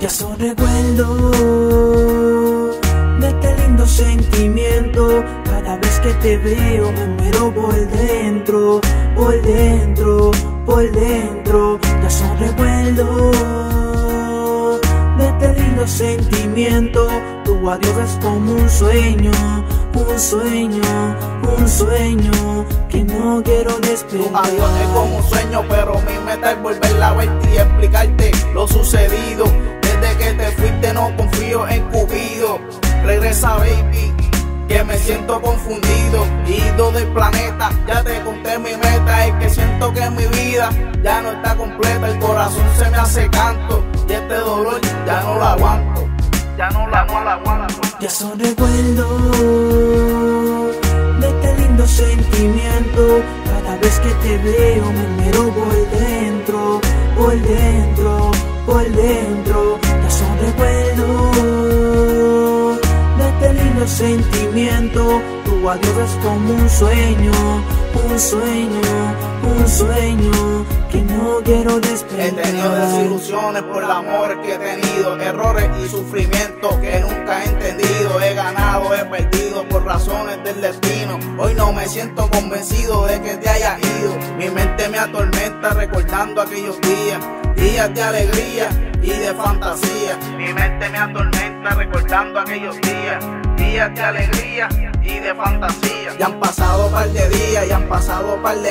Ya son recuerdos de este lindo sentimiento. Cada vez que te veo me muero por dentro, por dentro, por dentro. Ya son recuerdos de este lindo sentimiento. Tu adiós es como un sueño, un sueño, un sueño que no quiero despertar. Adiós es como un sueño, pero mi meta es volver a verte y explicarte que me siento confundido. Ido del planeta, ya te conté mi meta. Es que siento que mi vida ya no está completa. El corazón se me hace canto y este dolor ya no lo aguanto. Ya no la, no la aguanto. Ya son recuerdos de este lindo sentimiento. Cada vez que te veo me muero por dentro, por dentro, por dentro. Sentimiento. Tu adiós es como un sueño, un sueño, un sueño que no quiero He despertar. tenido desilusiones por el amor que he tenido, errores y sufrimientos que nunca he entendido. He ganado, he perdido por razones del destino. Hoy no me siento convencido de que te hayas ido. Mi mente me atormenta recordando aquellos días, días de alegría y de fantasía. Mi mente me atormenta recordando aquellos días, días de alegría y de fantasía. Ya han pasado par de días, ya han pasado par de